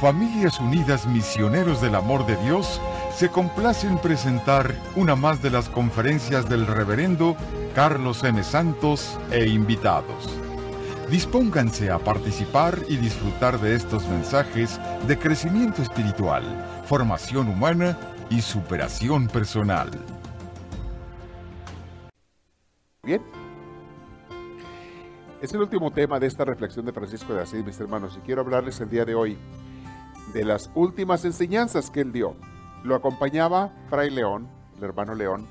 Familias Unidas Misioneros del Amor de Dios se complace en presentar una más de las conferencias del reverendo Carlos M. Santos e invitados. Dispónganse a participar y disfrutar de estos mensajes de crecimiento espiritual, formación humana y superación personal. Bien. Es el último tema de esta reflexión de Francisco de Asís, mis hermanos, y quiero hablarles el día de hoy de las últimas enseñanzas que él dio. Lo acompañaba Fray León, el hermano León,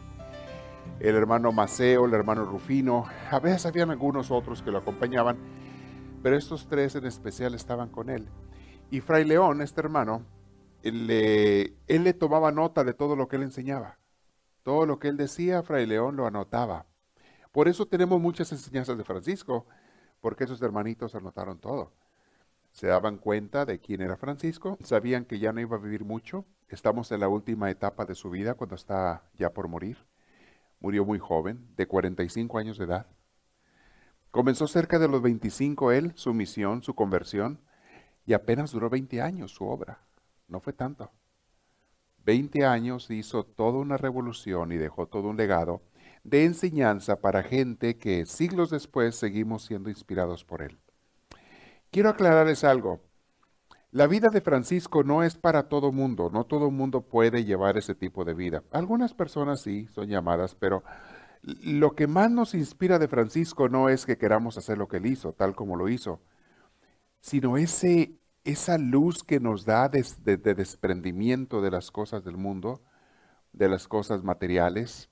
el hermano Maceo, el hermano Rufino, a veces habían algunos otros que lo acompañaban, pero estos tres en especial estaban con él. Y Fray León, este hermano, él le, le tomaba nota de todo lo que él enseñaba. Todo lo que él decía, Fray León lo anotaba. Por eso tenemos muchas enseñanzas de Francisco, porque esos hermanitos anotaron todo se daban cuenta de quién era Francisco, sabían que ya no iba a vivir mucho, estamos en la última etapa de su vida cuando está ya por morir. Murió muy joven, de 45 años de edad. Comenzó cerca de los 25 él, su misión, su conversión, y apenas duró 20 años su obra. No fue tanto. 20 años hizo toda una revolución y dejó todo un legado de enseñanza para gente que siglos después seguimos siendo inspirados por él. Quiero aclararles algo. La vida de Francisco no es para todo mundo, no todo mundo puede llevar ese tipo de vida. Algunas personas sí son llamadas, pero lo que más nos inspira de Francisco no es que queramos hacer lo que él hizo, tal como lo hizo, sino ese, esa luz que nos da de, de desprendimiento de las cosas del mundo, de las cosas materiales,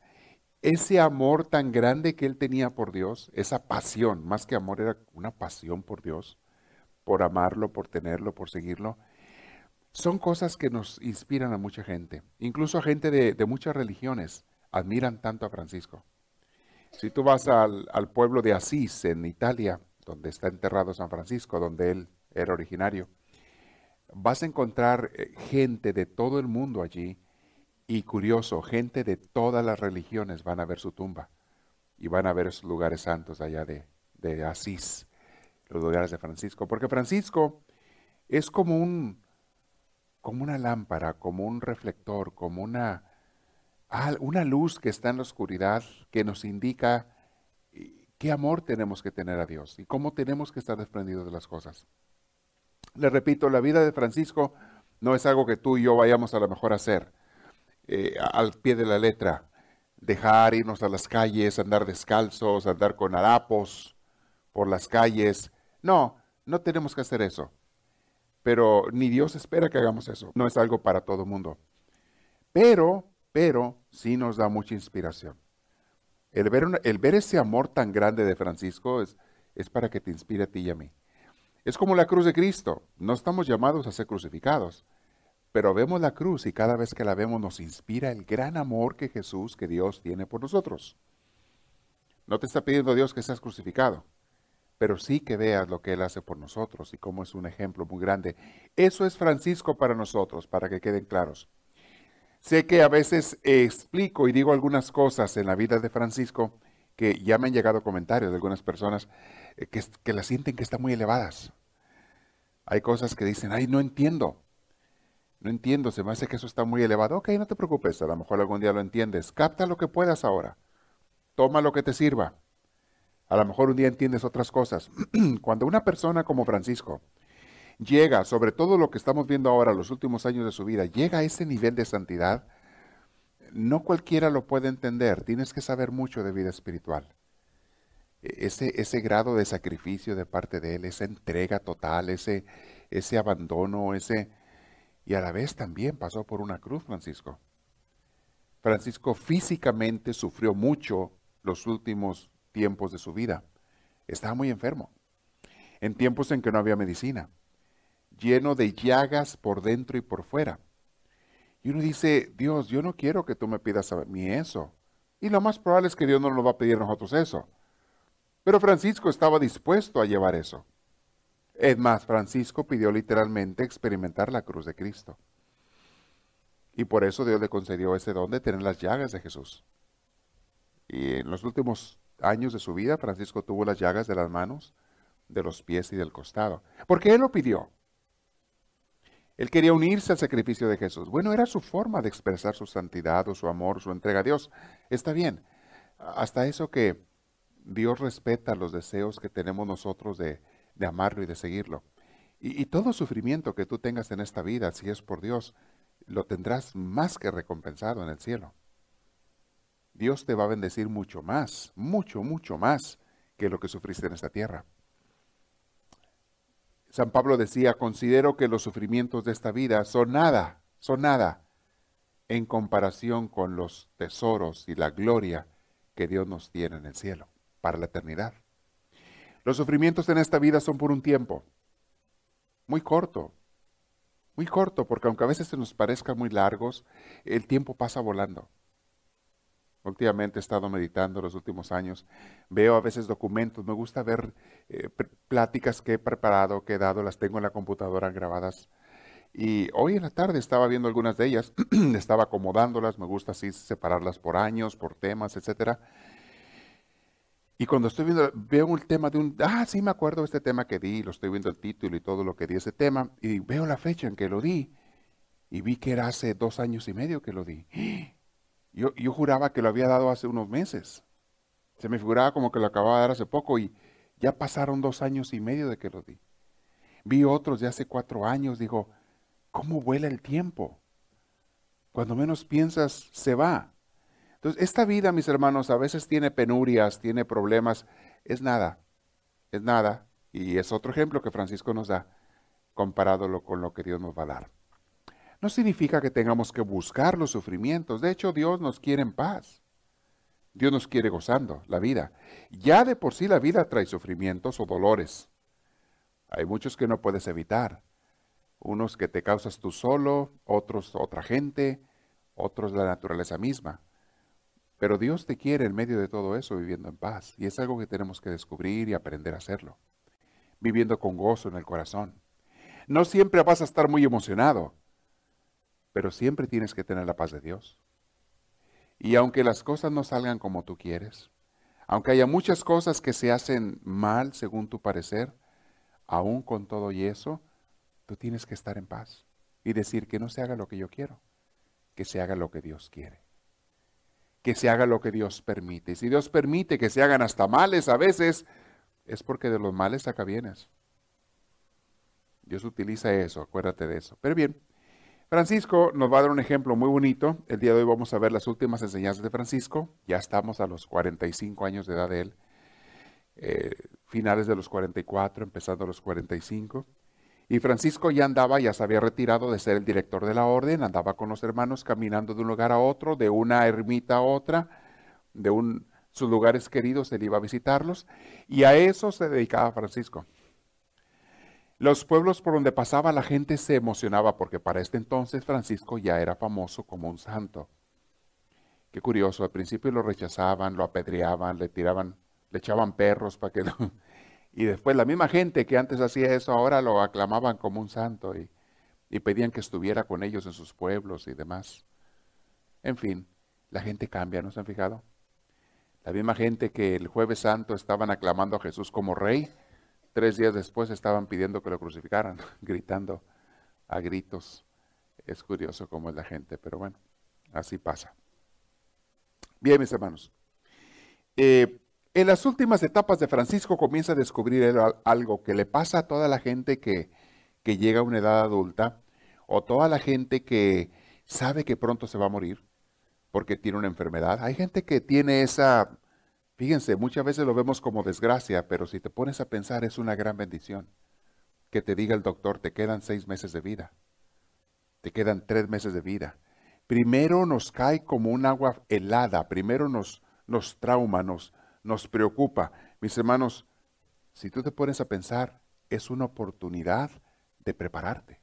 ese amor tan grande que él tenía por Dios, esa pasión, más que amor era una pasión por Dios por amarlo, por tenerlo, por seguirlo, son cosas que nos inspiran a mucha gente. Incluso a gente de, muchas religiones admiran tanto a Francisco. Si tú vas al, pueblo de Asís, en Italia, donde está enterrado San Francisco, donde él era originario, vas a encontrar eh, gente de todo el mundo allí y curioso, gente de todas las religiones van a ver su tumba y van a ver esos lugares santos allá de, de Asís los lugares de Francisco, porque Francisco es como un como una lámpara, como un reflector, como una, una luz que está en la oscuridad que nos indica eh, qué amor tenemos que tener a Dios y cómo tenemos que estar desprendidos de las cosas. Le repito, la vida de Francisco no es algo que tú y yo vayamos a lo mejor a hacer eh, al pie de la letra, dejar irnos a las calles, andar descalzos, andar con harapos por las calles, no, no tenemos que hacer eso. Pero ni Dios espera que hagamos eso. No es algo para todo mundo. Pero, pero, sí nos da mucha inspiración. El ver, el ver ese amor tan grande de Francisco es, es para que te inspire a ti y a mí. Es como la cruz de Cristo. No estamos llamados a ser crucificados, pero vemos la cruz y cada vez que la vemos nos inspira el gran amor que Jesús, que Dios tiene por nosotros. No te está pidiendo Dios que seas crucificado pero sí que veas lo que Él hace por nosotros y cómo es un ejemplo muy grande. Eso es Francisco para nosotros, para que queden claros. Sé que a veces explico y digo algunas cosas en la vida de Francisco que ya me han llegado comentarios de algunas personas eh, que, que la sienten que están muy elevadas. Hay cosas que dicen, ay, no entiendo. No entiendo, se me hace que eso está muy elevado. Ok, no te preocupes, a lo mejor algún día lo entiendes. Capta lo que puedas ahora. Toma lo que te sirva. A lo mejor un día entiendes otras cosas. Cuando una persona como Francisco llega, sobre todo lo que estamos viendo ahora, los últimos años de su vida, llega a ese nivel de santidad, no cualquiera lo puede entender. Tienes que saber mucho de vida espiritual. E-, ese, ese grado de sacrificio de parte de él, esa entrega total, ese, ese abandono, ese... Y a la vez también pasó por una cruz, Francisco. Francisco físicamente sufrió mucho los últimos tiempos de su vida. Estaba muy enfermo, en tiempos en que no había medicina, lleno de llagas por dentro y por fuera. Y uno dice, Dios, yo no quiero que tú me pidas a mí eso. Y lo más probable es que Dios no nos va a pedir a nosotros eso. Pero Francisco estaba dispuesto a llevar eso. Es más, Francisco pidió literalmente experimentar la cruz de Cristo. Y por eso Dios le concedió ese don de tener las llagas de Jesús. Y en los últimos años de su vida, Francisco tuvo las llagas de las manos, de los pies y del costado. Porque él lo pidió. Él quería unirse al sacrificio de Jesús. Bueno, era su forma de expresar su santidad o su amor, su entrega a Dios. Está bien. Hasta eso que Dios respeta los deseos que tenemos nosotros de, amarlo y de seguirlo. Y, y, todo sufrimiento que tú tengas en esta vida, si es por Dios, lo tendrás más que recompensado en el cielo. Dios te va a bendecir mucho más, mucho, mucho más que lo que sufriste en esta tierra. San Pablo decía, considero que los sufrimientos de esta vida son nada, son nada, en comparación con los tesoros y la gloria que Dios nos tiene en el cielo, para la eternidad. Los sufrimientos en esta vida son por un tiempo, muy corto, muy corto, porque aunque a veces se nos parezcan muy largos, el tiempo pasa volando. Últimamente he estado meditando los últimos años. Veo a veces documentos. Me gusta ver eh, pláticas que he preparado, que he dado. Las tengo en la computadora grabadas. Y hoy en la tarde estaba viendo algunas de ellas. estaba acomodándolas. Me gusta así separarlas por años, por temas, etcétera. Y cuando estoy viendo, veo un tema de un, ah, sí me acuerdo de este tema que di, lo estoy viendo el título y todo lo que di ese tema, y veo la fecha en que lo di, y vi que era hace dos años y medio que lo di. Yo, juraba que lo había dado hace unos meses. Se me figuraba como que lo acababa de dar hace poco y ya pasaron dos años y medio de que lo di. Vi otros de hace cuatro años, digo, ¿cómo vuela el tiempo? Cuando menos piensas, se va. Entonces, esta vida, mis hermanos, a veces tiene penurias, tiene problemas. Es nada, es nada. Y es otro ejemplo que Francisco nos da, comparado con lo que Dios nos va a dar no significa que tengamos que buscar los sufrimientos. De hecho, Dios nos quiere en paz. Dios nos quiere gozando la vida. Ya de por sí la vida trae sufrimientos o dolores. Hay muchos que no puedes evitar. Unos que te causas tú solo, otros otra gente, otros la naturaleza misma. Pero Dios te quiere en medio de todo eso viviendo en paz. Y es algo que tenemos que descubrir y aprender a hacerlo. Viviendo con gozo en el corazón. No siempre vas a estar muy emocionado pero siempre tienes que tener la paz de Dios. Y aunque las cosas no salgan como tú quieres, aunque haya muchas cosas que se hacen mal según tu parecer, aún con todo y eso, tú tienes que estar en paz y decir que no se haga lo que yo quiero, que se haga lo que Dios quiere, que se haga lo que Dios permite. Y si Dios permite que se hagan hasta males a veces, es porque de los males acá vienes. Dios utiliza eso, acuérdate de eso. Pero bien, Francisco nos va a dar un ejemplo muy bonito. El día de hoy vamos a ver las últimas enseñanzas de Francisco. Ya estamos a los 45 años de edad de él. Eh, finales de los 44, empezando a los 45. Y Francisco ya andaba, ya se había retirado de ser el director de la orden, andaba con los hermanos caminando de un lugar a otro, de una ermita a otra, de un, sus lugares queridos, él iba a visitarlos, y a eso se dedicaba Francisco. Los pueblos por donde pasaba la gente se emocionaba porque para este entonces Francisco ya era famoso como un santo. Qué curioso, al principio lo rechazaban, lo apedreaban, le tiraban, le echaban perros para que. Y después la misma gente que antes hacía eso ahora lo aclamaban como un santo y, y pedían que estuviera con ellos en sus pueblos y demás. En fin, la gente cambia, ¿no se han fijado? La misma gente que el jueves santo estaban aclamando a Jesús como rey, Tres días después estaban pidiendo que lo crucificaran, gritando a gritos. Es curioso cómo es la gente, pero bueno, así pasa. Bien, mis hermanos. Eh, en las últimas etapas de Francisco comienza a descubrir algo que le pasa a toda la gente que, que llega a una edad adulta o toda la gente que sabe que pronto se va a morir porque tiene una enfermedad. Hay gente que tiene esa Fíjense, muchas veces lo vemos como desgracia, pero si te pones a pensar es una gran bendición. Que te diga el doctor, te quedan seis meses de vida, te quedan tres meses de vida. Primero nos cae como un agua helada, primero nos, nos trauma, nos, nos preocupa. Mis hermanos, si tú te pones a pensar, es una oportunidad de prepararte,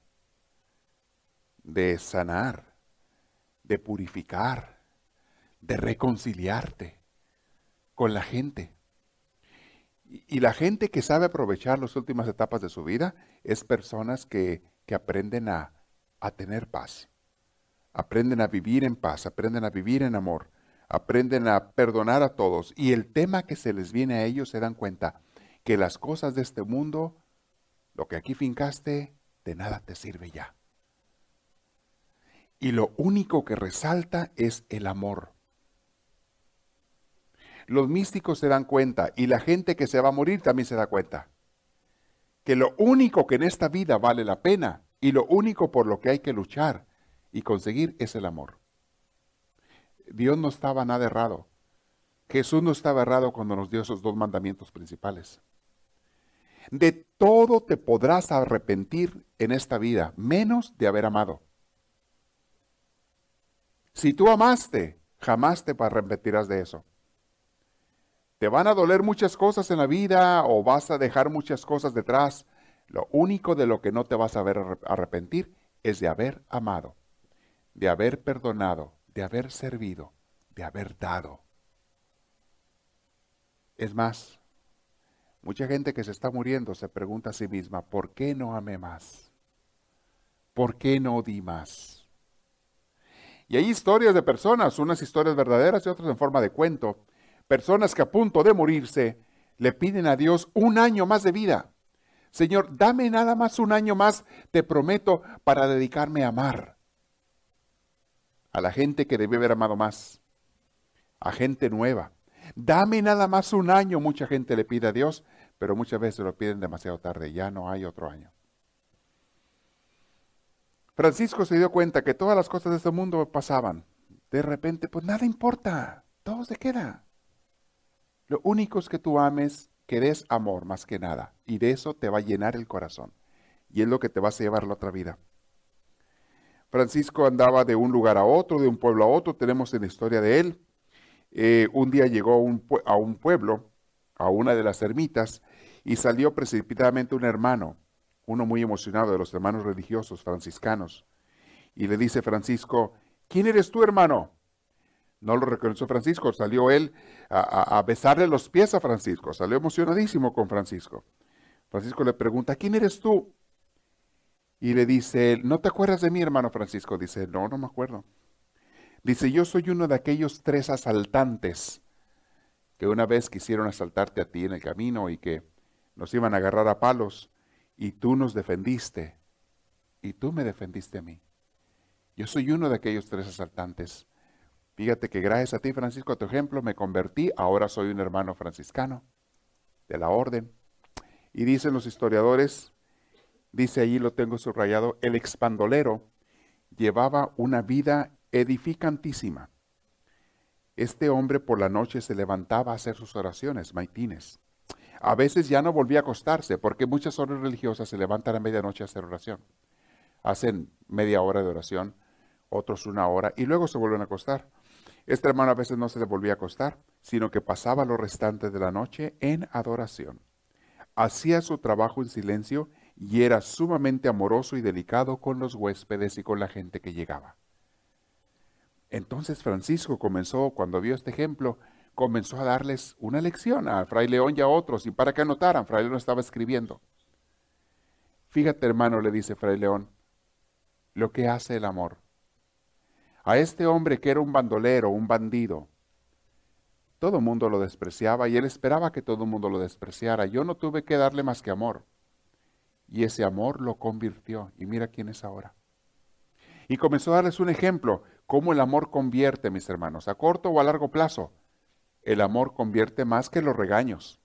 de sanar, de purificar, de reconciliarte con la gente. Y la gente que sabe aprovechar las últimas etapas de su vida es personas que, aprenden a, a tener paz, aprenden a vivir en paz, aprenden a vivir en amor, aprenden a perdonar a todos. Y el tema que se les viene a ellos se dan cuenta que las cosas de este mundo, lo que aquí fincaste, de nada te sirve ya. Y lo único que resalta es el amor. Los místicos se dan cuenta y la gente que se va a morir también se da cuenta que lo único que en esta vida vale la pena y lo único por lo que hay que luchar y conseguir es el amor. Dios no estaba nada errado. Jesús no estaba errado cuando nos dio esos dos mandamientos principales. De todo te podrás arrepentir en esta vida, menos de haber amado. Si tú amaste, jamás te arrepentirás de eso. Te van a doler muchas cosas en la vida o vas a dejar muchas cosas detrás. Lo único de lo que no te vas a ver arrepentir es de haber amado, de haber perdonado, de haber servido, de haber dado. Es más, mucha gente que se está muriendo se pregunta a sí misma, ¿por qué no amé más? ¿Por qué no di más? Y hay historias de personas, unas historias verdaderas y otras en forma de cuento, personas que a punto de morirse le piden a Dios un año más de vida. Señor, dame nada más un año más, te prometo, para dedicarme a amar a la gente que debe haber amado más, a gente nueva. Dame nada más un año, mucha gente le pide a Dios, pero muchas veces lo piden demasiado tarde, ya no hay otro año. Francisco se dio cuenta que todas las cosas de este mundo pasaban. De repente, pues nada importa, todo se queda. Lo único es que tú ames, que des amor más que nada. Y de eso te va a llenar el corazón. Y es lo que te vas a llevar la otra vida. Francisco andaba de un lugar a otro, de un pueblo a otro. Tenemos en la historia de él. Eh, un día llegó a un pueblo, a una de las ermitas, y salió precipitadamente un hermano, uno muy emocionado de los hermanos religiosos franciscanos. Y le dice Francisco, ¿quién eres tú, hermano? No lo reconoció Francisco, salió él a, besarle los pies a Francisco, salió emocionadísimo con Francisco. Francisco le pregunta, ¿quién eres tú? Y le dice, ¿no te acuerdas de mí, hermano Francisco? Dice, no, no me acuerdo. Dice, yo soy uno de aquellos tres asaltantes que una vez quisieron asaltarte a ti en el camino y que nos iban a agarrar a palos y tú nos defendiste y tú me defendiste a mí. Yo soy uno de aquellos tres asaltantes. Fíjate que gracias a ti, Francisco, a tu ejemplo, me convertí, ahora soy un hermano franciscano de la orden. Y dicen los historiadores, dice allí, lo tengo subrayado, el expandolero llevaba una vida edificantísima. Este hombre por la noche se levantaba a hacer sus oraciones, maitines. A veces ya no volvía a acostarse, porque muchas horas religiosas se levantan a medianoche a hacer oración. Hacen media hora de oración, otros una hora, y luego se vuelven a acostar. Este hermano a veces no se le volvía a acostar, sino que pasaba los restantes de la noche en adoración. Hacía su trabajo en silencio y era sumamente amoroso y delicado con los huéspedes y con la gente que llegaba. Entonces Francisco comenzó, cuando vio este ejemplo, comenzó a darles una lección a Fray León y a otros, y para que anotaran, Fray León estaba escribiendo. Fíjate hermano, le dice Fray León, lo que hace el amor a este hombre que era un bandolero, un bandido. Todo el mundo lo despreciaba y él esperaba que todo el mundo lo despreciara. Yo no tuve que darle más que amor. Y ese amor lo convirtió. Y mira quién es ahora. Y comenzó a darles un ejemplo, cómo el amor convierte, mis hermanos, a corto o a largo plazo. El amor convierte más que los regaños.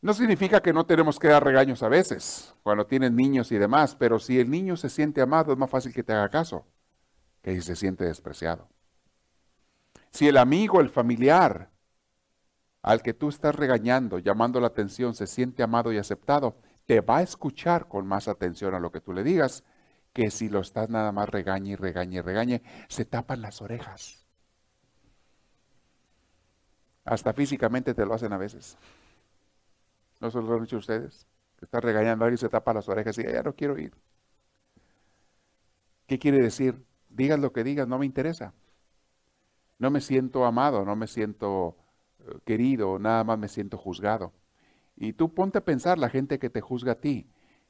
No significa que no tenemos que dar regaños a veces, cuando tienen niños y demás, pero si el niño se siente amado es más fácil que te haga caso que se siente despreciado. Si el amigo, el familiar al que tú estás regañando, llamando la atención, se siente amado y aceptado, te va a escuchar con más atención a lo que tú le digas, que si lo estás nada más regañe y regañe y regañe, se tapan las orejas. Hasta físicamente te lo hacen a veces. ¿No se lo han dicho ustedes? Que está regañando a alguien y se tapa las orejas y ya no quiero ir. ¿Qué quiere decir? Digas lo que digas, no me interesa. No me siento amado, no me siento eh, querido, nada más me siento juzgado. Y tú ponte a pensar, la gente que te juzga a ti,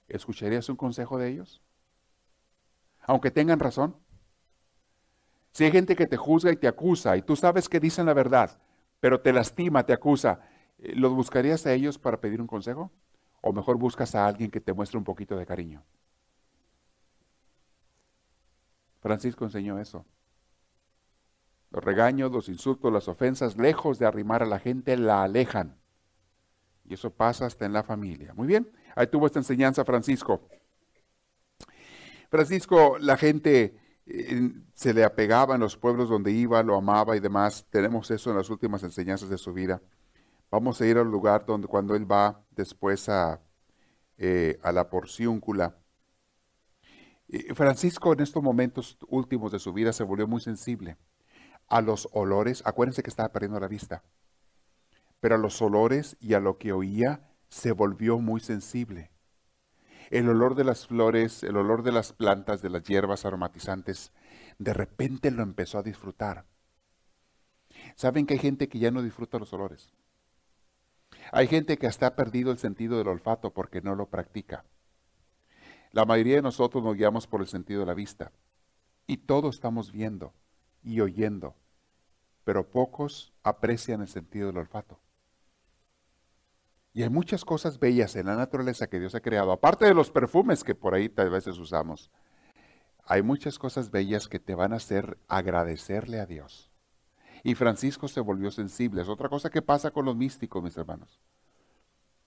¿escucharías un consejo de ellos? Aunque tengan razón. Si hay gente que te juzga y te acusa y tú sabes que dicen la verdad, pero te lastima, te acusa, eh, ¿los buscarías a ellos para pedir un consejo? ¿O mejor buscas a alguien que te muestre un poquito de cariño? Francisco enseñó eso. Los regaños, los insultos, las ofensas, lejos de arrimar a la gente, la alejan. Y eso pasa hasta en la familia. Muy bien, ahí tuvo esta enseñanza Francisco. Francisco, la gente eh, se le apegaba en los pueblos donde iba, lo amaba y demás. Tenemos eso en las últimas enseñanzas de su vida. Vamos a ir al lugar donde cuando él va después a, eh, a la porciúncula. Francisco en estos momentos últimos de su vida se volvió muy sensible a los olores. Acuérdense que estaba perdiendo la vista. Pero a los olores y a lo que oía se volvió muy sensible. El olor de las flores, el olor de las plantas, de las hierbas aromatizantes, de repente lo empezó a disfrutar. ¿Saben que hay gente que ya no disfruta los olores? Hay gente que hasta ha perdido el sentido del olfato porque no lo practica. La mayoría de nosotros nos guiamos por el sentido de la vista y todos estamos viendo y oyendo, pero pocos aprecian el sentido del olfato. Y hay muchas cosas bellas en la naturaleza que Dios ha creado, aparte de los perfumes que por ahí tal veces usamos. Hay muchas cosas bellas que te van a hacer agradecerle a Dios. Y Francisco se volvió sensible. Es otra cosa que pasa con los místicos, mis hermanos.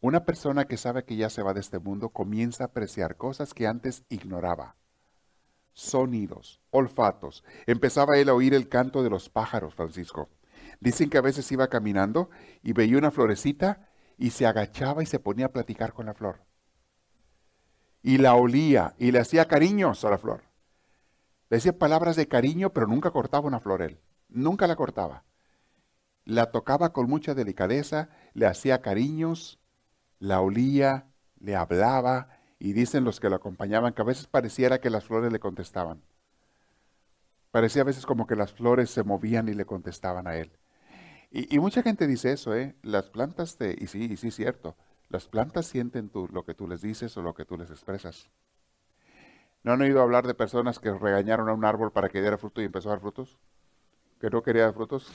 Una persona que sabe que ya se va de este mundo comienza a apreciar cosas que antes ignoraba. Sonidos, olfatos. Empezaba él a oír el canto de los pájaros, Francisco. Dicen que a veces iba caminando y veía una florecita y se agachaba y se ponía a platicar con la flor. Y la olía y le hacía cariños a la flor. Le decía palabras de cariño, pero nunca cortaba una flor él. Nunca la cortaba. La tocaba con mucha delicadeza, le hacía cariños, la olía, le hablaba, y dicen los que lo acompañaban que a veces pareciera que las flores le contestaban. Parecía a veces como que las flores se movían y le contestaban a él. Y, mucha gente dice eso, ¿eh? Las plantas, te, y sí, y sí, cierto, las plantas sienten lo que tú les dices o lo que tú les expresas. ¿No han oído hablar de personas que regañaron a un árbol para que diera fruto y empezó a dar frutos? ¿Que no quería dar frutos?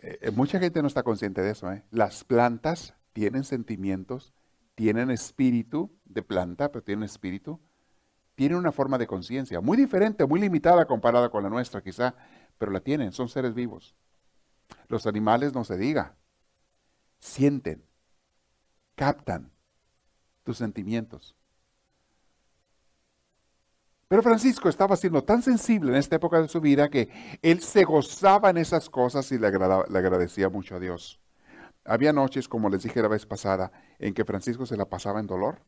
Eh, eh, mucha gente no está consciente de eso. ¿eh? Las plantas tienen sentimientos, tienen espíritu de planta, pero tienen espíritu. Tienen una forma de conciencia muy diferente, muy limitada comparada con la nuestra quizá, pero la tienen, son seres vivos. Los animales no se diga, sienten, captan tus sentimientos. Pero Francisco estaba siendo tan sensible en esta época de su vida que él se gozaba en esas cosas y le, le agradecía mucho a Dios. Había noches, como les dije la vez pasada, en que Francisco se la pasaba en dolor,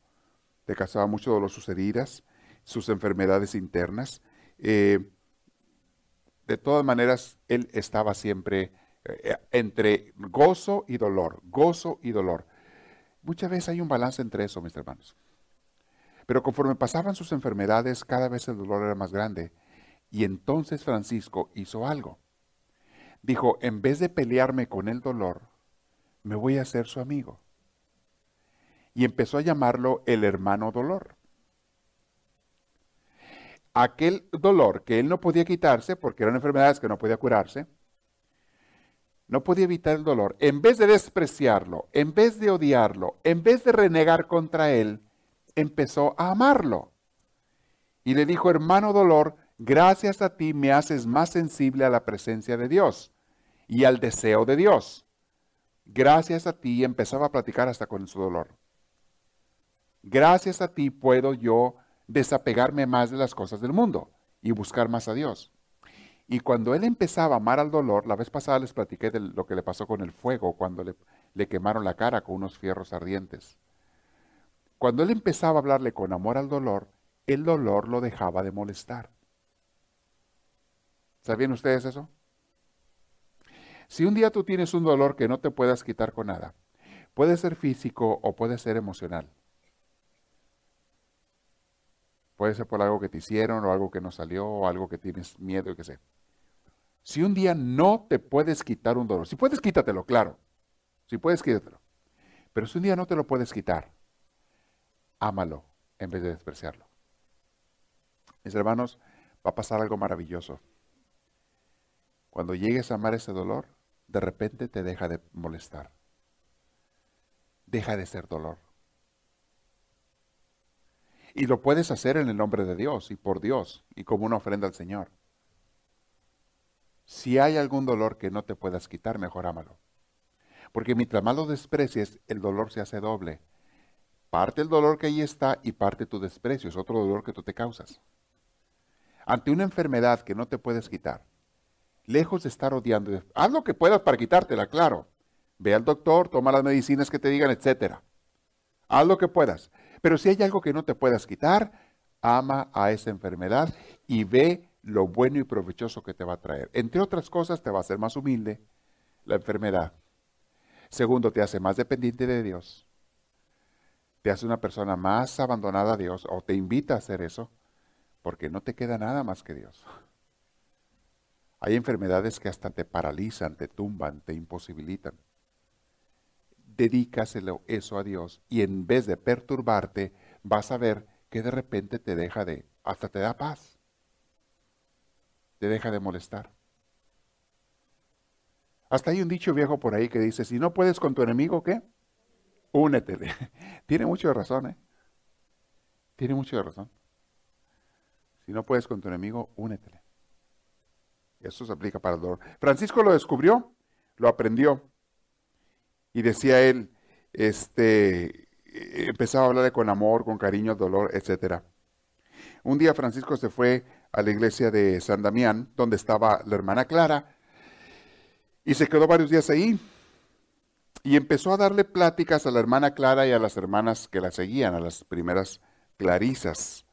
le causaba mucho dolor sus heridas, sus enfermedades internas. Eh, de todas maneras, él estaba siempre eh, entre gozo y dolor, gozo y dolor. Muchas veces hay un balance entre eso, mis hermanos. Pero conforme pasaban sus enfermedades, cada vez el dolor era más grande. Y entonces Francisco hizo algo. Dijo, en vez de pelearme con el dolor, me voy a hacer su amigo. Y empezó a llamarlo el hermano dolor aquel dolor que él no podía quitarse, porque eran enfermedades que no podía curarse, no podía evitar el dolor, en vez de despreciarlo, en vez de odiarlo, en vez de renegar contra él, empezó a amarlo. Y le dijo, hermano dolor, gracias a ti me haces más sensible a la presencia de Dios y al deseo de Dios. Gracias a ti empezaba a platicar hasta con su dolor. Gracias a ti puedo yo desapegarme más de las cosas del mundo y buscar más a Dios. Y cuando él empezaba a amar al dolor, la vez pasada les platiqué de lo que le pasó con el fuego cuando le, le quemaron la cara con unos fierros ardientes. Cuando él empezaba a hablarle con amor al dolor, el dolor lo dejaba de molestar. ¿Sabían ustedes eso? Si un día tú tienes un dolor que no te puedas quitar con nada, puede ser físico o puede ser emocional. Puede ser por algo que te hicieron o algo que no salió o algo que tienes miedo, que sé. Si un día no te puedes quitar un dolor, si puedes quítatelo, claro. Si puedes quítatelo. Pero si un día no te lo puedes quitar, ámalo en vez de despreciarlo. Mis hermanos, va a pasar algo maravilloso. Cuando llegues a amar ese dolor, de repente te deja de molestar. Deja de ser dolor Y lo puedes hacer en el nombre de Dios y por Dios y como una ofrenda al Señor. Si hay algún dolor que no te puedas quitar, mejor ámalo. Porque mientras más lo desprecies, el dolor se hace doble. Parte el dolor que ahí está y parte tu desprecio. Es otro dolor que tú te causas. Ante una enfermedad que no te puedes quitar, lejos de estar odiando, haz lo que puedas para quitártela, claro. Ve al doctor, toma las medicinas que te digan, etc. Haz lo que puedas. Pero si hay algo que no te puedas quitar, ama a esa enfermedad y ve lo bueno y provechoso que te va a traer. Entre otras cosas, te va a hacer más humilde la enfermedad. Segundo, te hace más dependiente de Dios. Te hace una persona más abandonada a Dios o te invita a hacer eso porque no te queda nada más que Dios. Hay enfermedades que hasta te paralizan, te tumban, te imposibilitan. Dedícaselo eso a Dios y en vez de perturbarte, vas a ver que de repente te deja de, hasta te da paz. Te deja de molestar. Hasta hay un dicho viejo por ahí que dice, si no puedes con tu enemigo, ¿qué? Únetele. Tiene mucho razón, ¿eh? Tiene mucho de razón. Si no puedes con tu enemigo, únetele. Eso se aplica para el dolor. Francisco lo descubrió, lo aprendió. Y decía él, este, empezaba a hablarle con amor, con cariño, dolor, etc. Un día Francisco se fue a la iglesia de San Damián, donde estaba la hermana Clara, y se quedó varios días ahí. Y empezó a darle pláticas a la hermana Clara y a las hermanas que la seguían, a las primeras clarisas.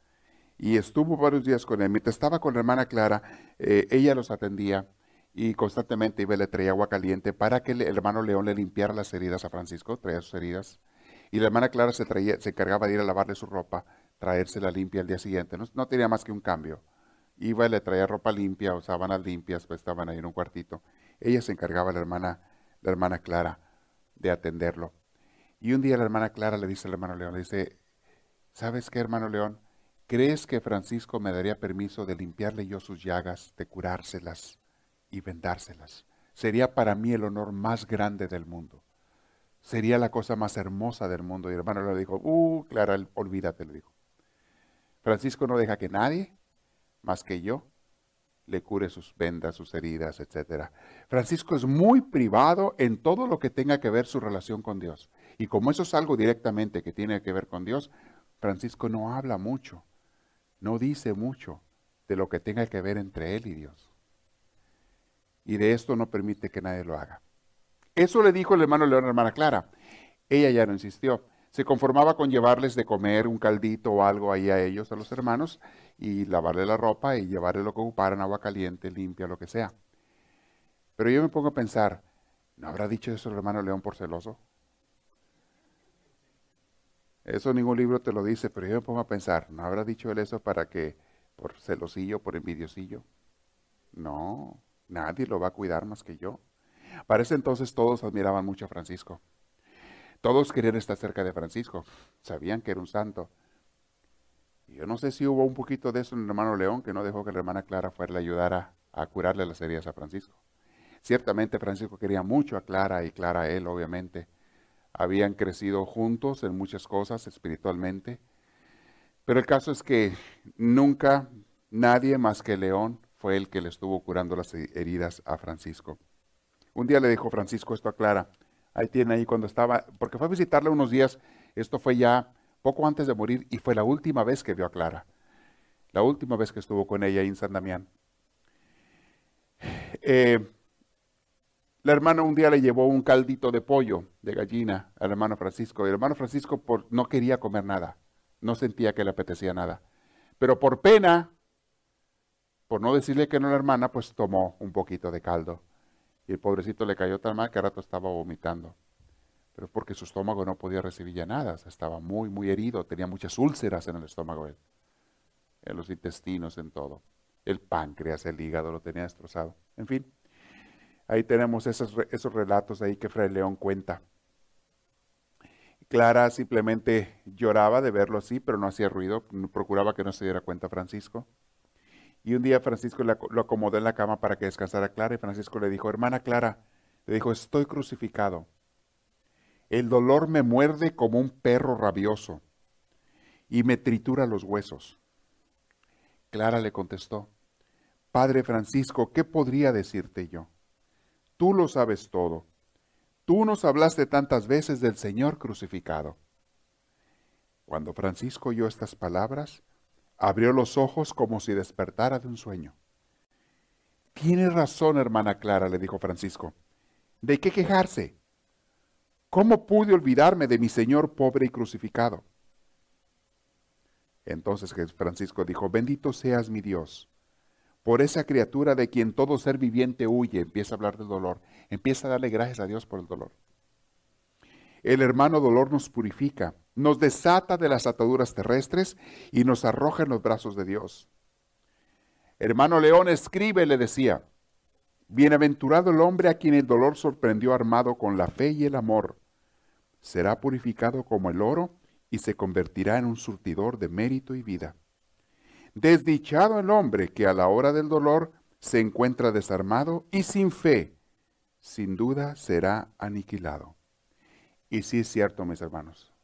Y estuvo varios días con él. Mientras estaba con la hermana Clara, eh, ella los atendía y constantemente iba y le traía agua caliente para que el hermano León le limpiara las heridas a Francisco, traía sus heridas. Y la hermana Clara se, traía, se encargaba de ir a lavarle su ropa, traérsela limpia al día siguiente. No, no tenía más que un cambio. Iba y le traía ropa limpia o sábanas limpias, pues estaban ahí en un cuartito. Ella se encargaba, la hermana, la hermana Clara, de atenderlo. Y un día la hermana Clara le dice al hermano León, le dice, ¿sabes qué, hermano León? ¿Crees que Francisco me daría permiso de limpiarle yo sus llagas, de curárselas y vendárselas? Sería para mí el honor más grande del mundo. Sería la cosa más hermosa del mundo. Y el hermano le dijo, uh, Clara, olvídate, le dijo. Francisco no deja que nadie, más que yo, le cure sus vendas, sus heridas, etc. Francisco es muy privado en todo lo que tenga que ver su relación con Dios. Y como eso es algo directamente que tiene que ver con Dios, Francisco no habla mucho, no dice mucho de lo que tenga que ver entre él y Dios. Y de esto no permite que nadie lo haga. Eso le dijo el hermano León a la hermana Clara. Ella ya no insistió se conformaba con llevarles de comer un caldito o algo ahí a ellos, a los hermanos, y lavarle la ropa y llevarle lo que ocuparan, agua caliente, limpia, lo que sea. Pero yo me pongo a pensar, ¿no habrá dicho eso el hermano León por celoso? Eso ningún libro te lo dice, pero yo me pongo a pensar, ¿no habrá dicho él eso para que, por celosillo, por envidiosillo? No, nadie lo va a cuidar más que yo. Para ese entonces todos admiraban mucho a Francisco. Todos querían estar cerca de Francisco, sabían que era un santo. Y yo no sé si hubo un poquito de eso en el hermano León, que no dejó que la hermana Clara fuera a ayudar a, curarle las heridas a Francisco. Ciertamente Francisco quería mucho a Clara y Clara a él, obviamente. Habían crecido juntos en muchas cosas espiritualmente. Pero el caso es que nunca nadie más que León fue el que le estuvo curando las heridas a Francisco. Un día le dijo Francisco esto a Clara, Ahí tiene ahí cuando estaba, porque fue a visitarla unos días, esto fue ya poco antes de morir y fue la última vez que vio a Clara. La última vez que estuvo con ella en San Damián. Eh, la hermana un día le llevó un caldito de pollo, de gallina, al hermano Francisco. Y el hermano Francisco por, no quería comer nada, no sentía que le apetecía nada. Pero por pena, por no decirle que no a la hermana, pues tomó un poquito de caldo. Y el pobrecito le cayó tan mal que a rato estaba vomitando. Pero es porque su estómago no podía recibir ya nada. estaba muy, muy herido. Tenía muchas úlceras en el estómago. En los intestinos, en todo. El páncreas, el hígado lo tenía destrozado. En fin, ahí tenemos esos, esos relatos ahí que Fray León cuenta. Clara simplemente lloraba de verlo así, pero no hacía ruido, procuraba que no se diera cuenta Francisco. Y un día Francisco lo acomodó en la cama para que descansara Clara y Francisco le dijo, hermana Clara, le dijo, estoy crucificado. El dolor me muerde como un perro rabioso. y me tritura los huesos. Clara le contestó, Padre Francisco, ¿qué podría decirte yo? Tú lo sabes todo. Tú nos hablaste tantas veces del Señor crucificado. Cuando Francisco oyó estas palabras, abrió los ojos como si despertara de un sueño. Tienes razón, hermana Clara, le dijo Francisco. ¿De qué quejarse? ¿Cómo pude olvidarme de mi Señor pobre y crucificado? Entonces Francisco dijo, bendito seas mi Dios, por esa criatura de quien todo ser viviente huye, empieza a hablar del dolor, empieza a darle gracias a Dios por el dolor. El hermano dolor nos purifica, nos desata de las ataduras terrestres y nos arroja en los brazos de Dios. Hermano León, escribe, le decía. Bienaventurado el hombre a quien el dolor sorprendió armado con la fe y el amor. Será purificado como el oro y se convertirá en un surtidor de mérito y vida. Desdichado el hombre que a la hora del dolor se encuentra desarmado y sin fe, sin duda será aniquilado. Y sí es cierto, mis hermanos.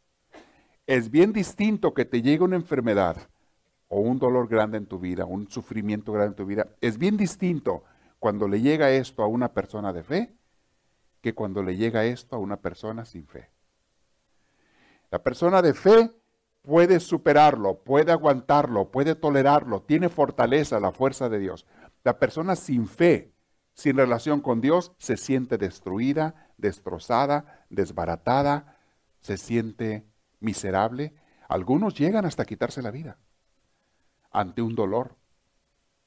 Es bien distinto que te llegue una enfermedad o un dolor grande en tu vida, un sufrimiento grande en tu vida, es bien distinto cuando le llega esto a una persona de fe que cuando le llega esto a una persona sin fe. La persona de fe puede superarlo, puede aguantarlo, puede tolerarlo, tiene fortaleza, la fuerza de Dios. La persona sin fe, sin relación con Dios, se siente destruida, destrozada, desbaratada, se siente miserable. Algunos llegan hasta quitarse la vida ante un dolor,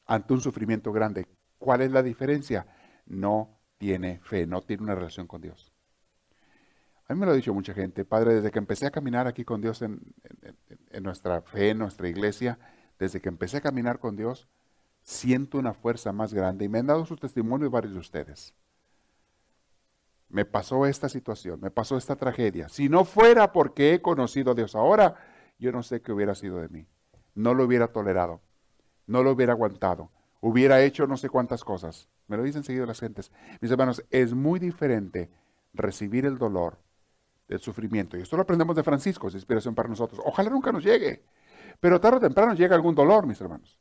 ante un sufrimiento grande. ¿Cuál es la diferencia? No tiene fe, no tiene una relación con Dios. A mí me lo ha dicho mucha gente, Padre, desde que empecé a caminar aquí con Dios en, nuestra fe, en nuestra iglesia, desde que empecé a caminar con Dios, siento una fuerza más grande y me han dado su testimonio varios de ustedes. Me pasó esta situación, me pasó esta tragedia. Si no fuera porque he conocido a Dios ahora, yo no sé qué hubiera sido de mí no lo hubiera tolerado, no lo hubiera aguantado, hubiera hecho no sé cuántas cosas. Me lo dicen seguido las gentes. Mis hermanos, es muy diferente recibir el dolor, el sufrimiento. Y esto lo aprendemos de Francisco, es inspiración para nosotros. Ojalá nunca nos llegue, pero tarde o temprano llega algún dolor, mis hermanos.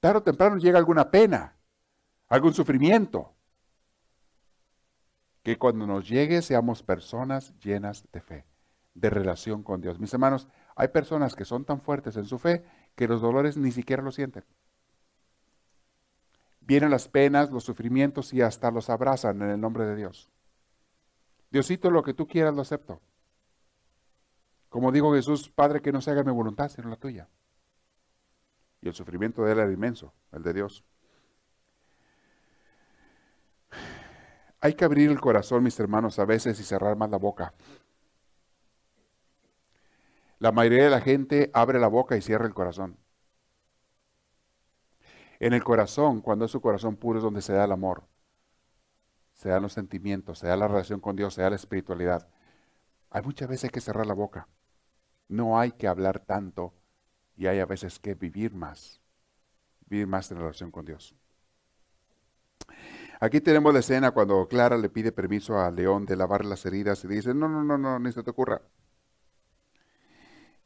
Tarde o temprano llega alguna pena, algún sufrimiento. Que cuando nos llegue seamos personas llenas de fe, de relación con Dios. Mis hermanos, hay personas que son tan fuertes en su fe que los dolores ni siquiera lo sienten. Vienen las penas, los sufrimientos y hasta los abrazan en el nombre de Dios. Diosito, lo que tú quieras lo acepto. Como dijo Jesús, Padre, que no se haga mi voluntad, sino la tuya. Y el sufrimiento de él era inmenso, el de Dios. Hay que abrir el corazón, mis hermanos, a veces y cerrar más la boca. La mayoría de la gente abre la boca y cierra el corazón. En el corazón, cuando es su corazón puro, es donde se da el amor, se dan los sentimientos, se da la relación con Dios, se da la espiritualidad. Hay muchas veces que cerrar la boca. No hay que hablar tanto y hay a veces que vivir más, vivir más en relación con Dios. Aquí tenemos la escena cuando Clara le pide permiso a León de lavar las heridas y dice, no, no, no, no, ni se te ocurra.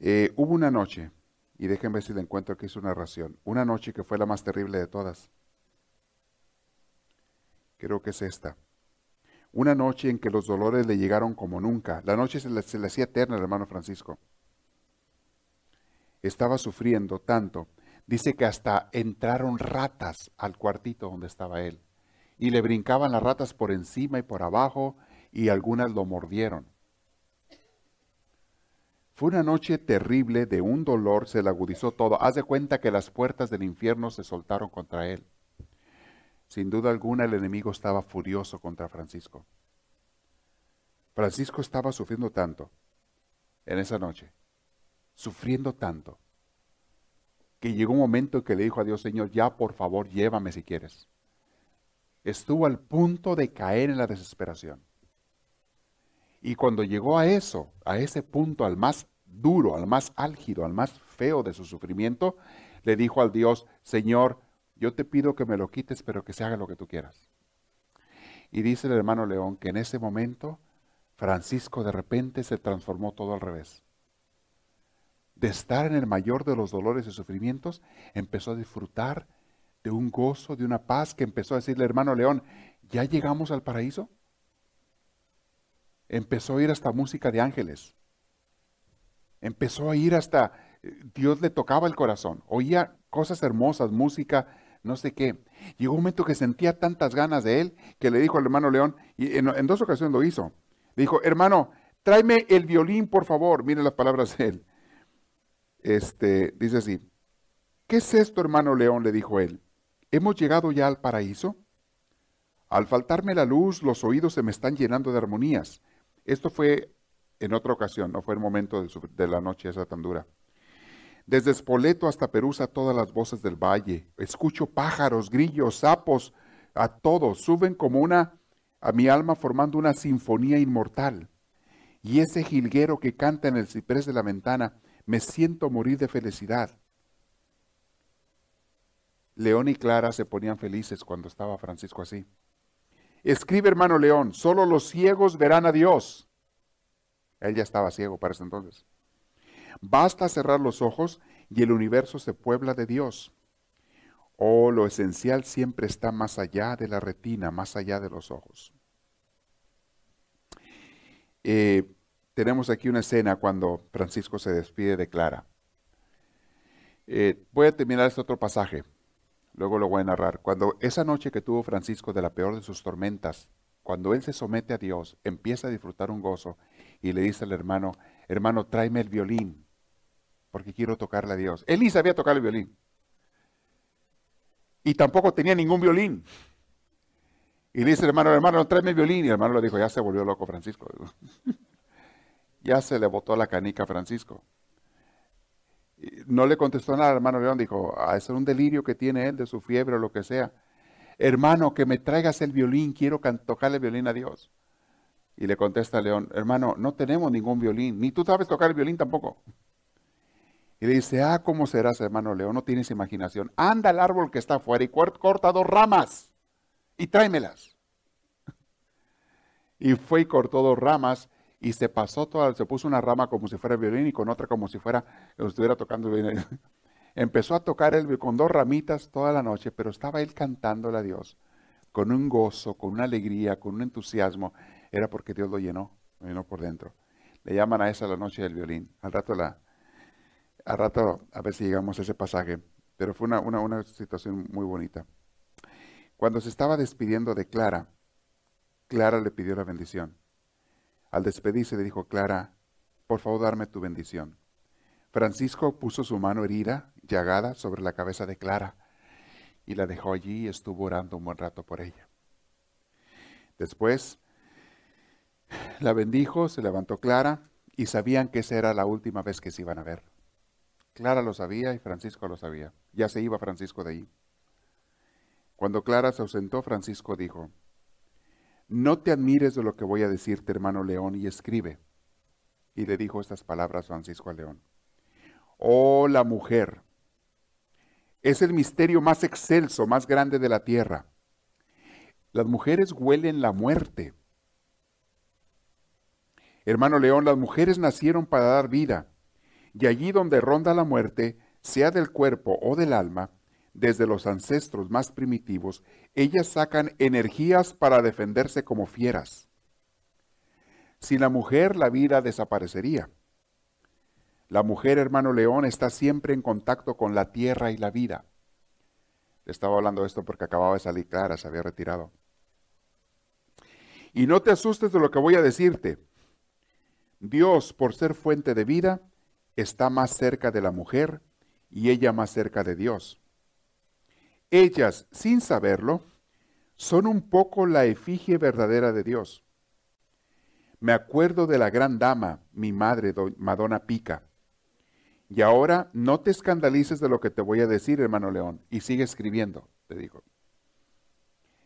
Eh, hubo una noche, y déjenme ver si le encuentro es una narración, una noche que fue la más terrible de todas. Creo que es esta. Una noche en que los dolores le llegaron como nunca. La noche se le, se le hacía eterna al hermano Francisco. Estaba sufriendo tanto. Dice que hasta entraron ratas al cuartito donde estaba él. Y le brincaban las ratas por encima y por abajo y algunas lo mordieron. Fue una noche terrible, de un dolor se le agudizó todo. Haz de cuenta que las puertas del infierno se soltaron contra él. Sin duda alguna el enemigo estaba furioso contra Francisco. Francisco estaba sufriendo tanto en esa noche, sufriendo tanto, que llegó un momento en que le dijo a Dios, Señor, ya por favor llévame si quieres. Estuvo al punto de caer en la desesperación. Y cuando llegó a eso, a ese punto, al más duro, al más álgido, al más feo de su sufrimiento, le dijo al Dios, Señor, yo te pido que me lo quites, pero que se haga lo que tú quieras. Y dice el hermano León que en ese momento Francisco de repente se transformó todo al revés. de estar en el mayor de los dolores y sufrimientos, empezó a disfrutar de un gozo, de una paz, que empezó a decirle, hermano León, ¿ya llegamos al paraíso? Empezó a ir hasta música de ángeles. Empezó a ir hasta, Dios le tocaba el corazón, oía cosas hermosas, música, no sé qué. Llegó un momento que sentía tantas ganas de él que le dijo al hermano León, y en, dos ocasiones lo hizo, dijo, hermano, tráeme el violín, por favor. Mire las palabras de él. Este, dice así, ¿qué es esto, hermano León? le dijo él. ¿Hemos llegado ya al paraíso? Al faltarme la luz, los oídos se me están llenando de armonías. Esto fue en otra ocasión, no fue el momento de, la noche esa tan dura. Desde Spoleto hasta Perusa, todas las voces del valle. Escucho pájaros, grillos, sapos, a todos. Suben como una a mi alma formando una sinfonía inmortal. Y ese jilguero que canta en el ciprés de la ventana, me siento morir de felicidad. León y Clara se ponían felices cuando estaba Francisco así. Escribe, hermano León, solo los ciegos verán a Dios. Él ya estaba ciego para ese entonces. Basta cerrar los ojos y el universo se puebla de Dios. Oh, lo esencial siempre está más allá de la retina, más allá de los ojos. Eh, tenemos aquí una escena cuando Francisco se despide de Clara. Eh, voy a terminar este otro pasaje. Luego lo voy a narrar. Cuando esa noche que tuvo Francisco de la peor de sus tormentas, cuando él se somete a Dios, empieza a disfrutar un gozo y le dice al hermano, hermano, tráeme el violín, porque quiero tocarle a Dios. Él ni sabía tocar el violín. Y tampoco tenía ningún violín. Y le dice, hermano, hermano, tráeme el violín. Y el hermano le dijo, ya se volvió loco Francisco. ya se le botó la canica a Francisco no le contestó nada, hermano León dijo, ah, es un delirio que tiene él de su fiebre o lo que sea. Hermano, que me traigas el violín, quiero tocarle el violín a Dios. Y le contesta León, hermano, no tenemos ningún violín, ni tú sabes tocar el violín tampoco. Y le dice, ah, ¿cómo serás, hermano León? No tienes imaginación. Anda al árbol que está afuera y corta dos ramas y tráemelas. Y fue y cortó dos ramas y se pasó toda, se puso una rama como si fuera violín y con otra como si fuera, estuviera tocando violín. Empezó a tocar el, con dos ramitas toda la noche, pero estaba él cantándole a Dios con un gozo, con una alegría, con un entusiasmo. Era porque Dios lo llenó, lo llenó por dentro. Le llaman a esa la noche del violín. Al rato, la, al rato a ver si llegamos a ese pasaje. Pero fue una, una, una situación muy bonita. Cuando se estaba despidiendo de Clara, Clara le pidió la bendición. Al despedirse le dijo, Clara, por favor darme tu bendición. Francisco puso su mano herida, llagada, sobre la cabeza de Clara y la dejó allí y estuvo orando un buen rato por ella. Después la bendijo, se levantó Clara y sabían que esa era la última vez que se iban a ver. Clara lo sabía y Francisco lo sabía. Ya se iba Francisco de allí. Cuando Clara se ausentó, Francisco dijo, no te admires de lo que voy a decirte, hermano León, y escribe. Y le dijo estas palabras Francisco a León. Oh, la mujer. Es el misterio más excelso, más grande de la tierra. Las mujeres huelen la muerte. Hermano León, las mujeres nacieron para dar vida, y allí donde ronda la muerte, sea del cuerpo o del alma, desde los ancestros más primitivos, ellas sacan energías para defenderse como fieras. Sin la mujer la vida desaparecería. La mujer, hermano León, está siempre en contacto con la tierra y la vida. Estaba hablando de esto porque acababa de salir Clara, se había retirado. Y no te asustes de lo que voy a decirte. Dios, por ser fuente de vida, está más cerca de la mujer y ella más cerca de Dios. Ellas, sin saberlo, son un poco la efigie verdadera de Dios. Me acuerdo de la gran dama, mi madre, Madonna Pica. Y ahora no te escandalices de lo que te voy a decir, hermano León, y sigue escribiendo, te digo.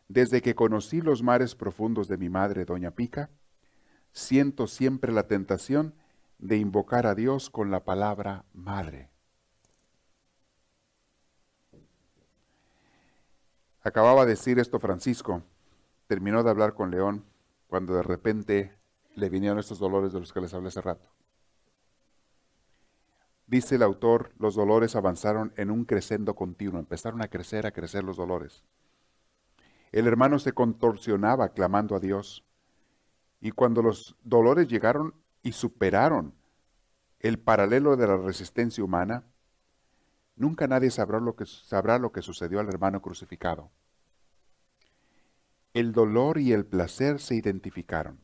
Desde que conocí los mares profundos de mi madre, doña Pica, siento siempre la tentación de invocar a Dios con la palabra madre. Acababa de decir esto Francisco, terminó de hablar con León cuando de repente le vinieron estos dolores de los que les hablé hace rato. Dice el autor, los dolores avanzaron en un crescendo continuo, empezaron a crecer, a crecer los dolores. El hermano se contorsionaba clamando a Dios. Y cuando los dolores llegaron y superaron el paralelo de la resistencia humana, nunca nadie sabrá lo que, sabrá lo que sucedió al hermano crucificado. El dolor y el placer se identificaron.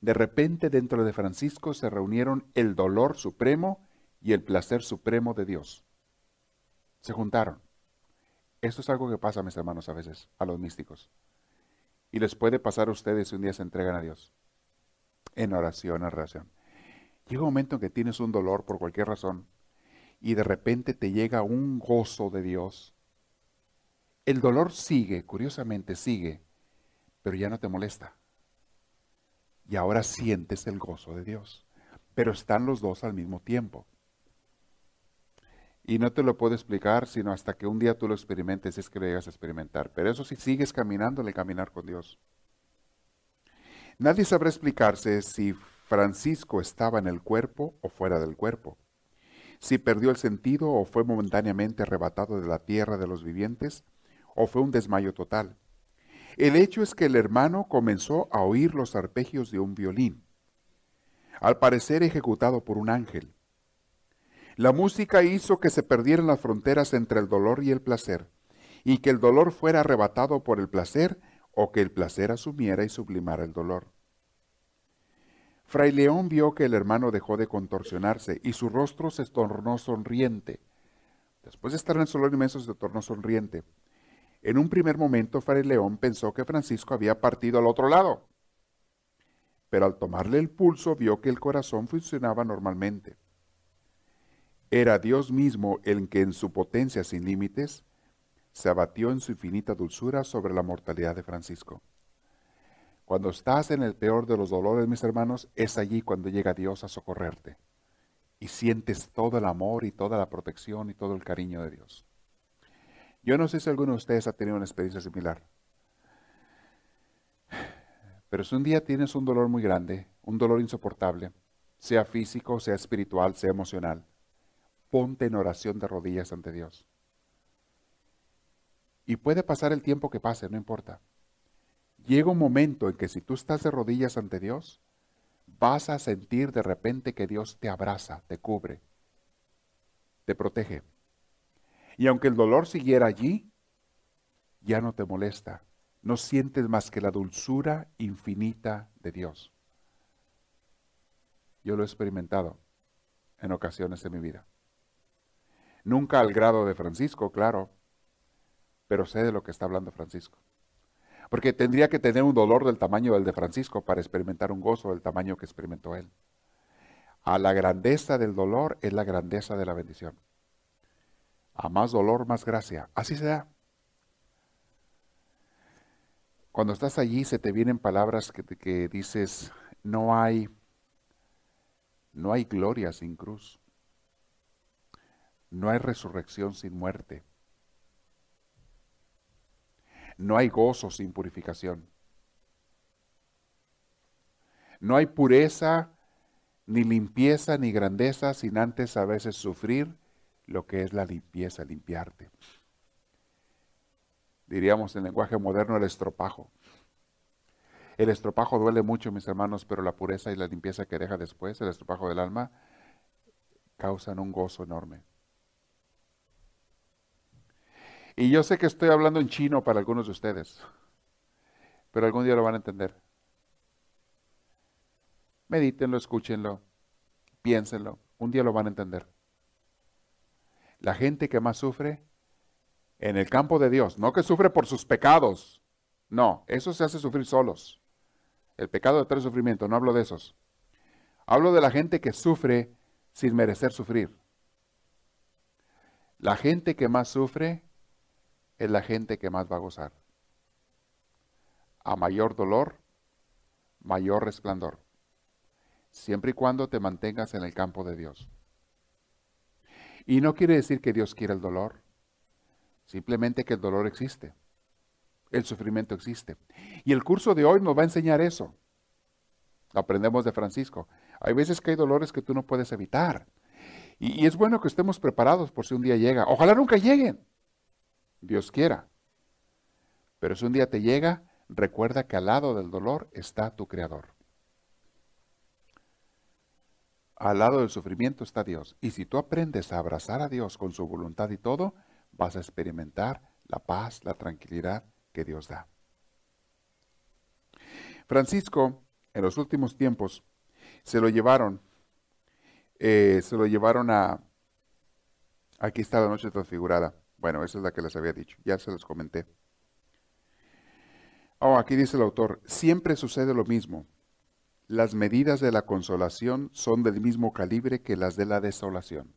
De repente dentro de Francisco se reunieron el dolor supremo y el placer supremo de Dios. Se juntaron. Esto es algo que pasa, mis hermanos, a veces, a los místicos. Y les puede pasar a ustedes si un día se entregan a Dios. En oración, en oración. Llega un momento en que tienes un dolor por cualquier razón y de repente te llega un gozo de Dios. El dolor sigue, curiosamente sigue, pero ya no te molesta y ahora sientes el gozo de Dios. Pero están los dos al mismo tiempo. Y no te lo puedo explicar sino hasta que un día tú lo experimentes, es que lo llegas a experimentar. Pero eso sí sigues caminando el caminar con Dios. Nadie sabrá explicarse si Francisco estaba en el cuerpo o fuera del cuerpo, si perdió el sentido o fue momentáneamente arrebatado de la tierra de los vivientes, o fue un desmayo total. El hecho es que el hermano comenzó a oír los arpegios de un violín, al parecer ejecutado por un ángel. La música hizo que se perdieran las fronteras entre el dolor y el placer, y que el dolor fuera arrebatado por el placer o que el placer asumiera y sublimara el dolor. Fray León vio que el hermano dejó de contorsionarse y su rostro se tornó sonriente. Después de estar en el dolor inmenso se tornó sonriente. En un primer momento, Fray León pensó que Francisco había partido al otro lado, pero al tomarle el pulso vio que el corazón funcionaba normalmente. Era Dios mismo el que en su potencia sin límites se abatió en su infinita dulzura sobre la mortalidad de Francisco. Cuando estás en el peor de los dolores, mis hermanos, es allí cuando llega Dios a socorrerte y sientes todo el amor y toda la protección y todo el cariño de Dios. Yo no sé si alguno de ustedes ha tenido una experiencia similar. Pero si un día tienes un dolor muy grande, un dolor insoportable, sea físico, sea espiritual, sea emocional, ponte en oración de rodillas ante Dios. Y puede pasar el tiempo que pase, no importa. Llega un momento en que si tú estás de rodillas ante Dios, vas a sentir de repente que Dios te abraza, te cubre, te protege. Y aunque el dolor siguiera allí, ya no te molesta. No sientes más que la dulzura infinita de Dios. Yo lo he experimentado en ocasiones de mi vida. Nunca al grado de Francisco, claro, pero sé de lo que está hablando Francisco. Porque tendría que tener un dolor del tamaño del de Francisco para experimentar un gozo del tamaño que experimentó él. A la grandeza del dolor es la grandeza de la bendición. A más dolor, más gracia. Así se da. Cuando estás allí se te vienen palabras que, que dices, no hay, no hay gloria sin cruz. No hay resurrección sin muerte. No hay gozo sin purificación. No hay pureza, ni limpieza, ni grandeza sin antes a veces sufrir lo que es la limpieza, limpiarte. Diríamos en lenguaje moderno el estropajo. El estropajo duele mucho, mis hermanos, pero la pureza y la limpieza que deja después, el estropajo del alma, causan un gozo enorme. Y yo sé que estoy hablando en chino para algunos de ustedes, pero algún día lo van a entender. Medítenlo, escúchenlo, piénsenlo, un día lo van a entender la gente que más sufre en el campo de Dios, no que sufre por sus pecados, no, eso se hace sufrir solos. El pecado de trae sufrimiento, no hablo de esos. Hablo de la gente que sufre sin merecer sufrir. La gente que más sufre es la gente que más va a gozar. A mayor dolor, mayor resplandor. Siempre y cuando te mantengas en el campo de Dios. Y no quiere decir que Dios quiera el dolor, simplemente que el dolor existe, el sufrimiento existe. Y el curso de hoy nos va a enseñar eso. Aprendemos de Francisco. Hay veces que hay dolores que tú no puedes evitar. Y, es bueno que estemos preparados por si un día llega. Ojalá nunca lleguen. Dios quiera. Pero si un día te llega, recuerda que al lado del dolor está tu Creador. Al lado del sufrimiento está Dios. Y si tú aprendes a abrazar a Dios con su voluntad y todo, vas a experimentar la paz, la tranquilidad que Dios da. Francisco, en los últimos tiempos, se lo llevaron eh, se lo llevaron a... Aquí está la noche transfigurada. Bueno, esa es la que les había dicho. Ya se los comenté. Oh, aquí dice el autor, siempre sucede lo mismo. Las medidas de la consolación son del mismo calibre que las de la desolación.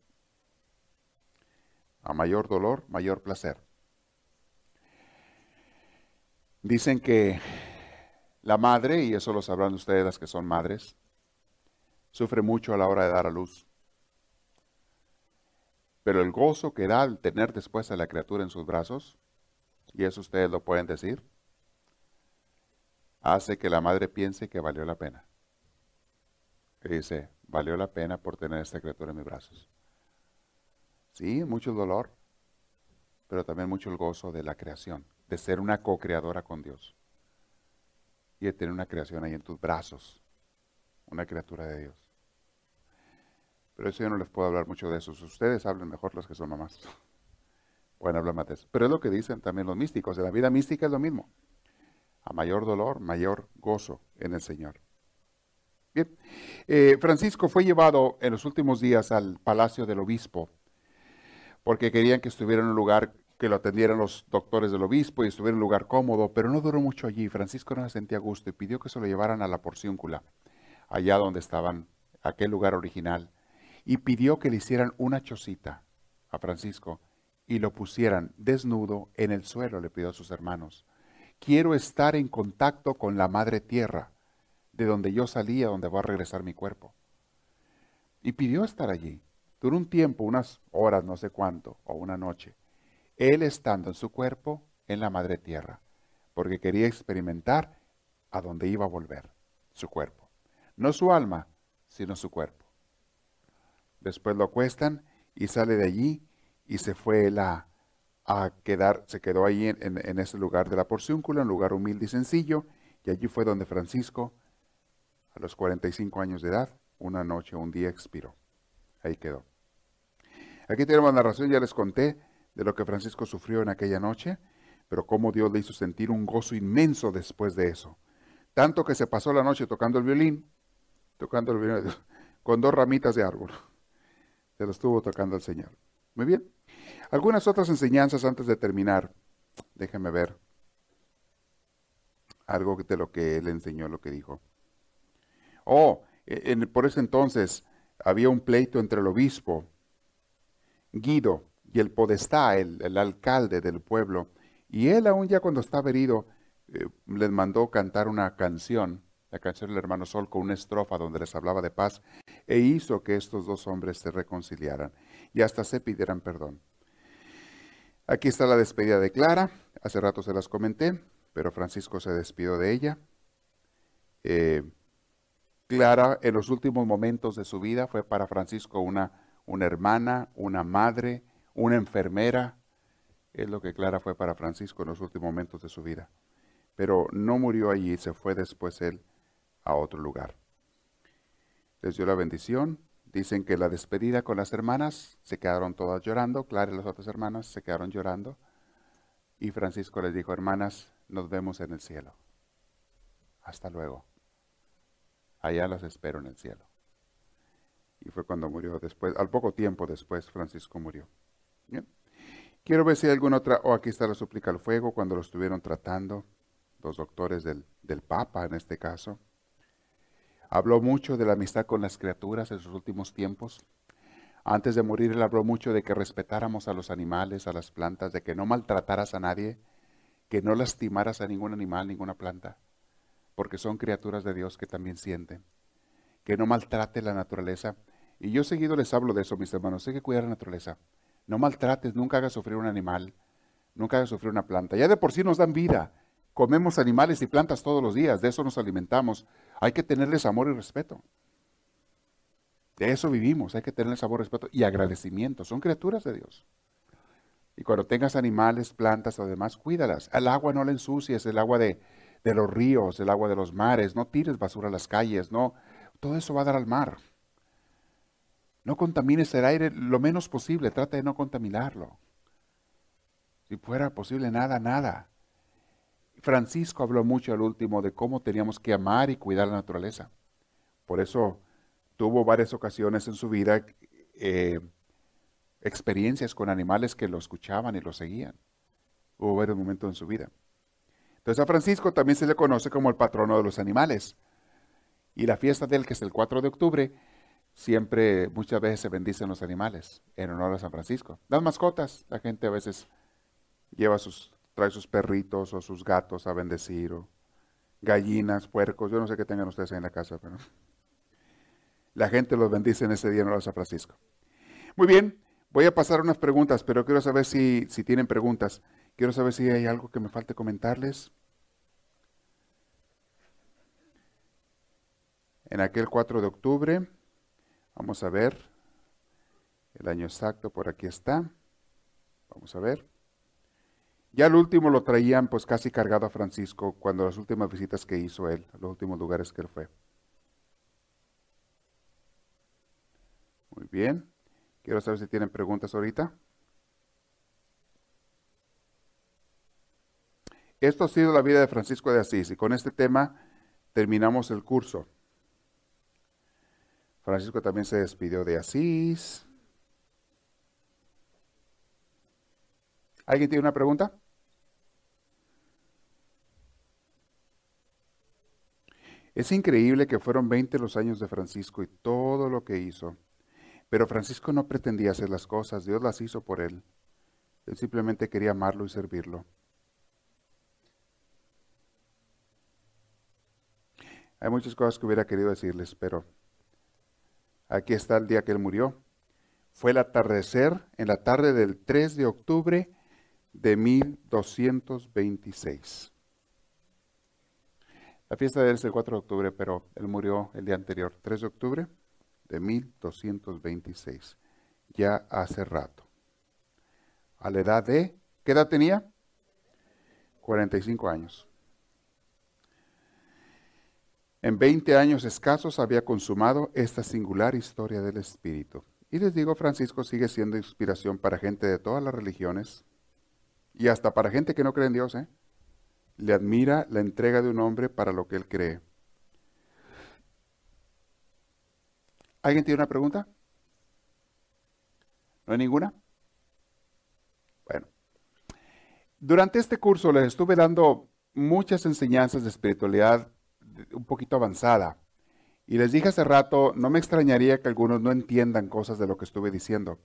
A mayor dolor, mayor placer. Dicen que la madre, y eso lo sabrán ustedes las que son madres, sufre mucho a la hora de dar a luz. Pero el gozo que da al tener después a la criatura en sus brazos, y eso ustedes lo pueden decir, hace que la madre piense que valió la pena. Y dice, valió la pena por tener esta criatura en mis brazos. Sí, mucho dolor, pero también mucho el gozo de la creación, de ser una co-creadora con Dios y de tener una creación ahí en tus brazos, una criatura de Dios. Pero eso yo no les puedo hablar mucho de eso. Ustedes hablen mejor los que son mamás. Pueden hablar más de eso. Pero es lo que dicen también los místicos. En la vida mística es lo mismo. A mayor dolor, mayor gozo en el Señor. Bien. Eh, Francisco fue llevado en los últimos días al palacio del obispo porque querían que estuviera en un lugar que lo atendieran los doctores del obispo y estuviera en un lugar cómodo, pero no duró mucho allí. Francisco no se sentía a gusto y pidió que se lo llevaran a la porciúncula, allá donde estaban, aquel lugar original y pidió que le hicieran una chocita a Francisco y lo pusieran desnudo en el suelo, le pidió a sus hermanos. Quiero estar en contacto con la madre tierra, de donde yo salía, donde va a regresar mi cuerpo. Y pidió estar allí. Duró un tiempo, unas horas, no sé cuánto, o una noche. Él estando en su cuerpo, en la madre tierra, porque quería experimentar a dónde iba a volver, su cuerpo. No su alma, sino su cuerpo. Después lo acuestan y sale de allí y se fue a, a quedar, se quedó ahí en, ese lugar de la porciúncula, un lugar humilde y sencillo, y allí fue donde Francisco, a los 45 años de edad, una noche, un día expiró. Ahí quedó. Aquí tenemos la narración, ya les conté de lo que Francisco sufrió en aquella noche, pero cómo Dios le hizo sentir un gozo inmenso después de eso. Tanto que se pasó la noche tocando el violín, tocando el violín con dos ramitas de árbol. Se lo estuvo tocando el Señor. Muy bien. Algunas otras enseñanzas antes de terminar. Déjenme ver algo de lo que él enseñó, lo que dijo. Oh, e, por ese entonces había un pleito entre el obispo Guido y el podestá, el, alcalde del pueblo. Y él aún ya cuando estaba herido, eh, les mandó cantar una canción, la canción del hermano Sol, con una estrofa donde les hablaba de paz e hizo que estos dos hombres se reconciliaran y hasta se pidieran perdón. Aquí está la despedida de Clara, hace rato se las comenté, pero Francisco se despidió de ella. Eh, Clara en los últimos momentos de su vida fue para Francisco una, una hermana, una madre, una enfermera. Es lo que Clara fue para Francisco en los últimos momentos de su vida. Pero no murió allí, se fue después él a otro lugar les dio la bendición. Dicen que la despedida con las hermanas se quedaron todas llorando. Clara y las otras hermanas se quedaron llorando. Y Francisco les dijo, hermanas, nos vemos en el cielo. Hasta luego. Allá las espero en el cielo. Y fue cuando murió después, al poco tiempo después, Francisco murió. Quiero ver si hay alguna otra, o oh, aquí está la súplica al fuego, cuando lo estuvieron tratando, los doctores del, del Papa en este caso. Habló mucho de la amistad con las criaturas en sus últimos tiempos. Antes de morir, él habló mucho de que respetáramos a los animales, a las plantas, de que no maltrataras a nadie, que no lastimaras a ningún animal, ninguna planta, porque son criaturas de Dios que también sienten. Que no maltrate la naturaleza. Y yo seguido les hablo de eso, mis hermanos. Hay que cuidar la naturaleza. No maltrates, nunca hagas sufrir un animal, nunca hagas sufrir una planta. Ya de por sí nos dan vida. Comemos animales y plantas todos los días, de eso nos alimentamos. Hay que tenerles amor y respeto. De eso vivimos, hay que tener sabor, respeto y agradecimiento. Son criaturas de Dios. Y cuando tengas animales, plantas o demás, cuídalas. El agua no la ensucies, el agua de, de los ríos, el agua de los mares. No tires basura a las calles, no. Todo eso va a dar al mar. No contamines el aire lo menos posible, trata de no contaminarlo. Si fuera posible, nada, nada. Francisco habló mucho al último de cómo teníamos que amar y cuidar la naturaleza. Por eso tuvo varias ocasiones en su vida eh, experiencias con animales que lo escuchaban y lo seguían. Hubo varios momentos en su vida. Entonces a Francisco también se le conoce como el patrono de los animales. Y la fiesta de él, que es el 4 de octubre, siempre, muchas veces se bendicen los animales en honor a San Francisco. Las mascotas, la gente a veces lleva sus, trae sus perritos o sus gatos a bendecir, o gallinas, puercos, yo no sé qué tengan ustedes ahí en la casa, pero la gente los bendice en ese día en honor a San Francisco. Muy bien, Voy a pasar unas preguntas, pero quiero saber si, si tienen preguntas. Quiero saber si hay algo que me falte comentarles. En aquel 4 de octubre, vamos a ver, el año exacto por aquí está. Vamos a ver. Ya el último lo traían pues casi cargado a Francisco cuando las últimas visitas que hizo él, los últimos lugares que él fue. Muy bien. Quiero saber si tienen preguntas ahorita. Esto ha sido la vida de Francisco de Asís y con este tema terminamos el curso. Francisco también se despidió de Asís. ¿Alguien tiene una pregunta? Es increíble que fueron 20 los años de Francisco y todo lo que hizo. Pero Francisco no pretendía hacer las cosas, Dios las hizo por él. Él simplemente quería amarlo y servirlo. Hay muchas cosas que hubiera querido decirles, pero aquí está el día que él murió. Fue el atardecer en la tarde del 3 de octubre de 1226. La fiesta de él es el 4 de octubre, pero él murió el día anterior, 3 de octubre de 1226, ya hace rato. A la edad de, ¿qué edad tenía? 45 años. En 20 años escasos había consumado esta singular historia del Espíritu. Y les digo, Francisco sigue siendo inspiración para gente de todas las religiones y hasta para gente que no cree en Dios. ¿eh? Le admira la entrega de un hombre para lo que él cree. ¿Alguien tiene una pregunta? ¿No hay ninguna? Bueno, durante este curso les estuve dando muchas enseñanzas de espiritualidad un poquito avanzada. Y les dije hace rato, no me extrañaría que algunos no entiendan cosas de lo que estuve diciendo.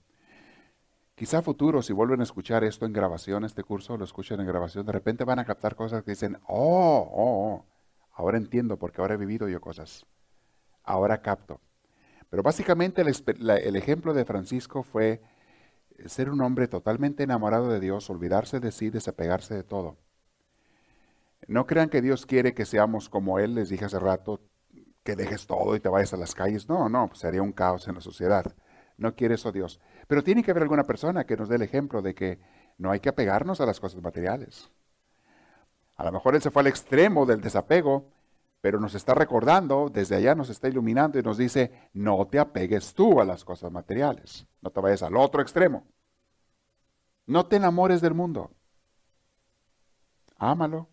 Quizá a futuro, si vuelven a escuchar esto en grabación, este curso, lo escuchan en grabación, de repente van a captar cosas que dicen, oh, oh, oh ahora entiendo porque ahora he vivido yo cosas. Ahora capto. Pero básicamente el, ejemplo de Francisco fue ser un hombre totalmente enamorado de Dios, olvidarse de sí, desapegarse de todo. No crean que Dios quiere que seamos como Él, les dije hace rato, que dejes todo y te vayas a las calles. No, no, pues sería un caos en la sociedad. No quiere eso Dios. Pero tiene que haber alguna persona que nos dé el ejemplo de que no hay que apegarnos a las cosas materiales. A lo mejor Él se fue al extremo del desapego pero nos está recordando, desde allá nos está iluminando y nos dice, no te apegues tú a las cosas materiales, no te vayas al otro extremo. No te enamores del mundo. Ámalo,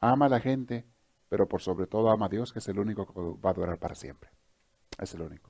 ama a la gente, pero por sobre todo ama a Dios, que es el único que va a durar para siempre. Es el único.